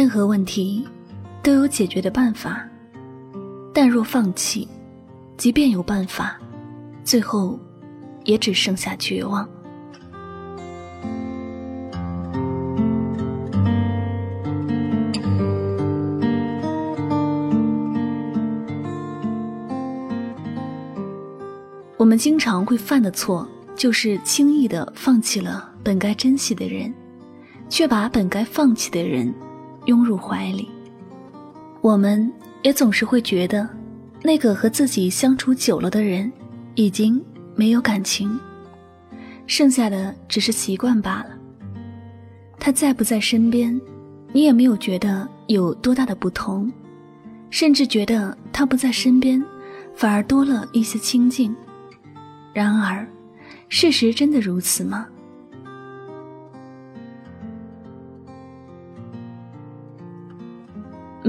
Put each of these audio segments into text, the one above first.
任何问题都有解决的办法，但若放弃，即便有办法，最后也只剩下绝望。我们经常会犯的错，就是轻易的放弃了本该珍惜的人，却把本该放弃的人。拥入怀里，我们也总是会觉得，那个和自己相处久了的人，已经没有感情，剩下的只是习惯罢了。他在不在身边，你也没有觉得有多大的不同，甚至觉得他不在身边，反而多了一些亲近。然而，事实真的如此吗？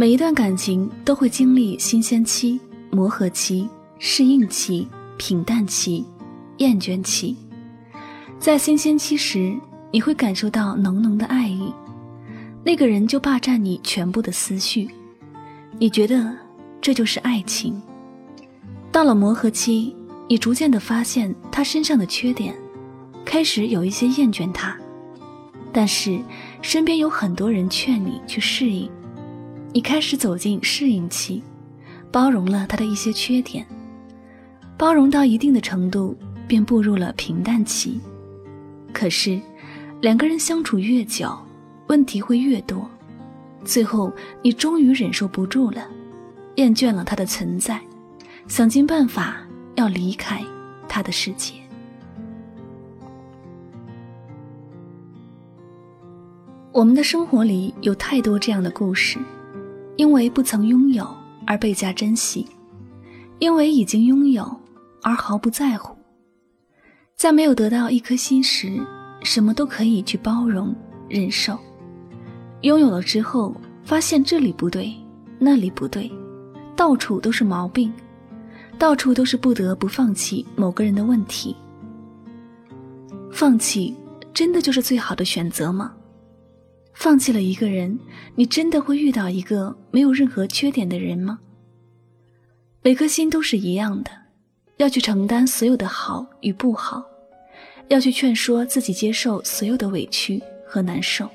每一段感情都会经历新鲜期、磨合期、适应期、平淡期、厌倦期。在新鲜期时，你会感受到浓浓的爱意，那个人就霸占你全部的思绪，你觉得这就是爱情。到了磨合期，你逐渐的发现他身上的缺点，开始有一些厌倦他，但是身边有很多人劝你去适应。你开始走进适应期，包容了他的一些缺点，包容到一定的程度，便步入了平淡期。可是，两个人相处越久，问题会越多，最后你终于忍受不住了，厌倦了他的存在，想尽办法要离开他的世界。我们的生活里有太多这样的故事。因为不曾拥有而倍加珍惜，因为已经拥有而毫不在乎。在没有得到一颗心时，什么都可以去包容忍受；拥有了之后，发现这里不对，那里不对，到处都是毛病，到处都是不得不放弃某个人的问题。放弃真的就是最好的选择吗？放弃了一个人，你真的会遇到一个没有任何缺点的人吗？每颗心都是一样的，要去承担所有的好与不好，要去劝说自己接受所有的委屈和难受。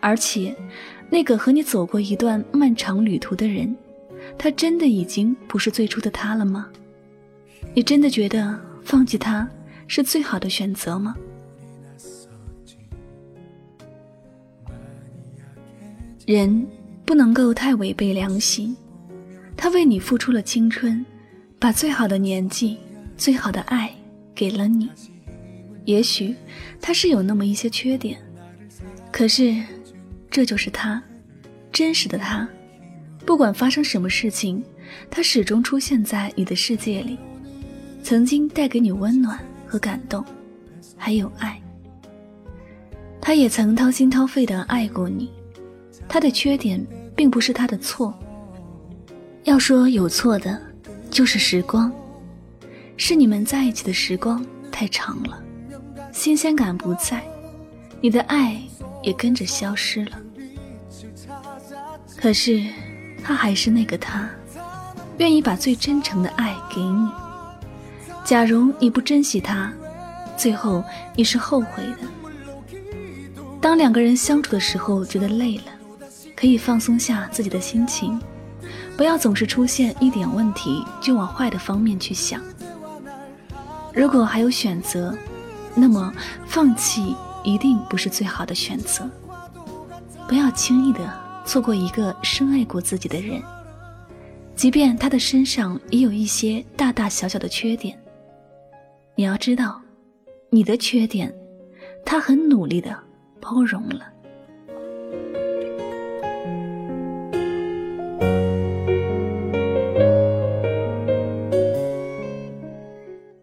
而且，那个和你走过一段漫长旅途的人，他真的已经不是最初的他了吗？你真的觉得放弃他是最好的选择吗？人不能够太违背良心，他为你付出了青春，把最好的年纪、最好的爱给了你。也许他是有那么一些缺点，可是这就是他，真实的他。不管发生什么事情，他始终出现在你的世界里，曾经带给你温暖和感动，还有爱。他也曾掏心掏肺的爱过你。他的缺点并不是他的错。要说有错的，就是时光，是你们在一起的时光太长了，新鲜感不在，你的爱也跟着消失了。可是，他还是那个他，愿意把最真诚的爱给你。假如你不珍惜他，最后你是后悔的。当两个人相处的时候，觉得累了。可以放松下自己的心情，不要总是出现一点问题就往坏的方面去想。如果还有选择，那么放弃一定不是最好的选择。不要轻易的错过一个深爱过自己的人，即便他的身上也有一些大大小小的缺点。你要知道，你的缺点，他很努力的包容了。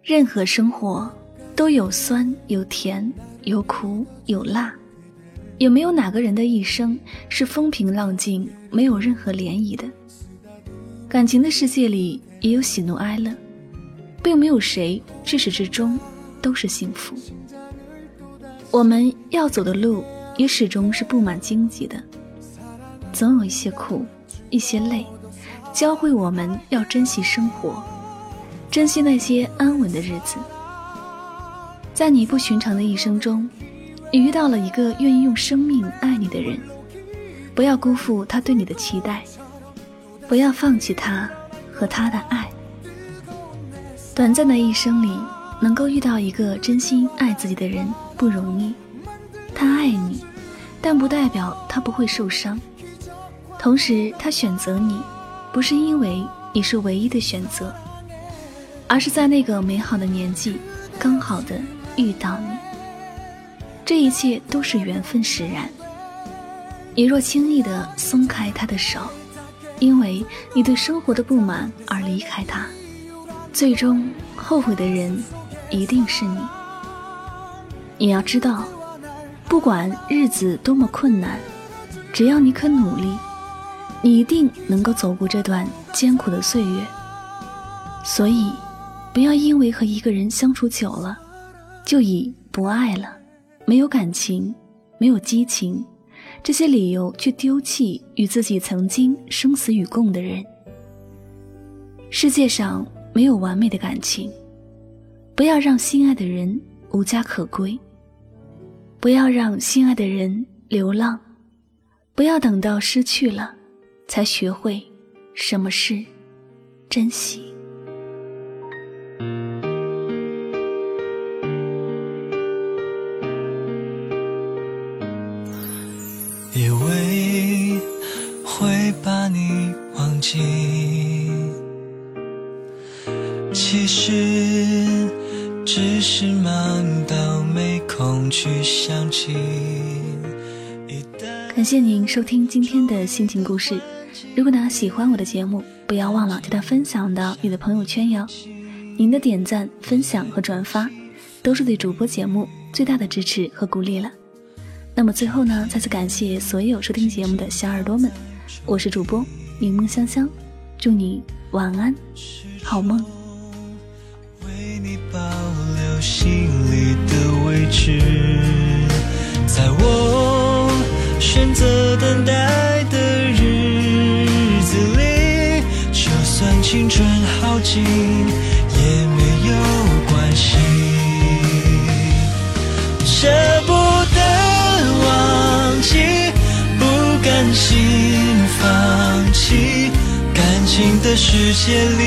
任何生活都有酸有甜有苦有辣，有没有哪个人的一生是风平浪静没有任何涟漪的？感情的世界里也有喜怒哀乐，并没有谁至始至终都是幸福。我们要走的路也始终是布满荆棘的，总有一些苦，一些累，教会我们要珍惜生活。珍惜那些安稳的日子，在你不寻常的一生中，你遇到了一个愿意用生命爱你的人，不要辜负他对你的期待，不要放弃他和他的爱。短暂的一生里，能够遇到一个真心爱自己的人不容易，他爱你，但不代表他不会受伤。同时，他选择你，不是因为你是唯一的选择。而是在那个美好的年纪，刚好的遇到你。这一切都是缘分使然。你若轻易的松开他的手，因为你对生活的不满而离开他，最终后悔的人一定是你。你要知道，不管日子多么困难，只要你肯努力，你一定能够走过这段艰苦的岁月。所以。不要因为和一个人相处久了，就以不爱了、没有感情、没有激情这些理由去丢弃与自己曾经生死与共的人。世界上没有完美的感情，不要让心爱的人无家可归，不要让心爱的人流浪，不要等到失去了，才学会什么是珍惜。其实只是忙到没空去想起。感谢您收听今天的心情故事。如果呢喜欢我的节目，不要忘了将它分享到你的朋友圈哟。您的点赞、分享和转发，都是对主播节目最大的支持和鼓励了。那么最后呢，再次感谢所有收听节目的小耳朵们，我是主播柠檬香香，祝你晚安，好梦。保留心里的位置，在我选择等待的日子里，就算青春耗尽也没有关系。舍不得忘记，不甘心放弃。感情的世界里，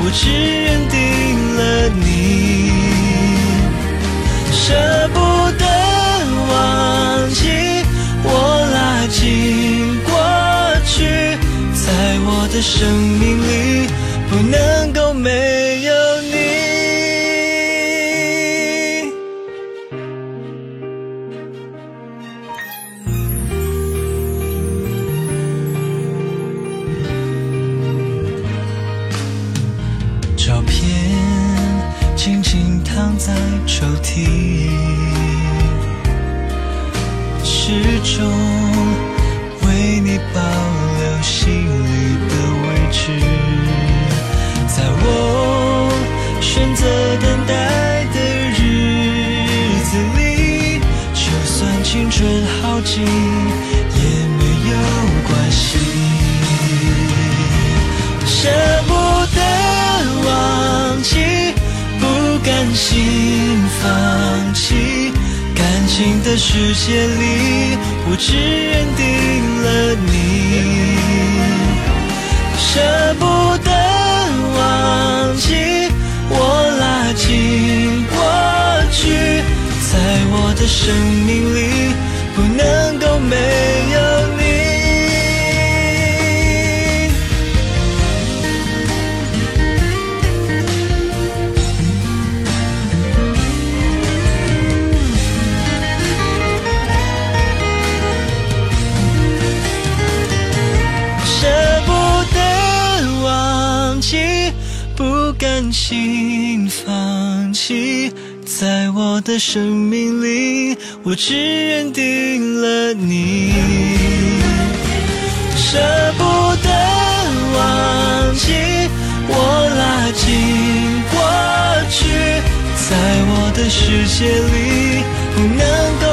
我只认定了你，生命里，不能够没近也没有关系，舍不得忘记，不甘心放弃。感情的世界里，我只认定了你。舍不得忘记，我拉近过去，在我的生命里不能够没有你。在我的生命里我只认定了你。舍不得忘记我拉近过去在我的世界里不能够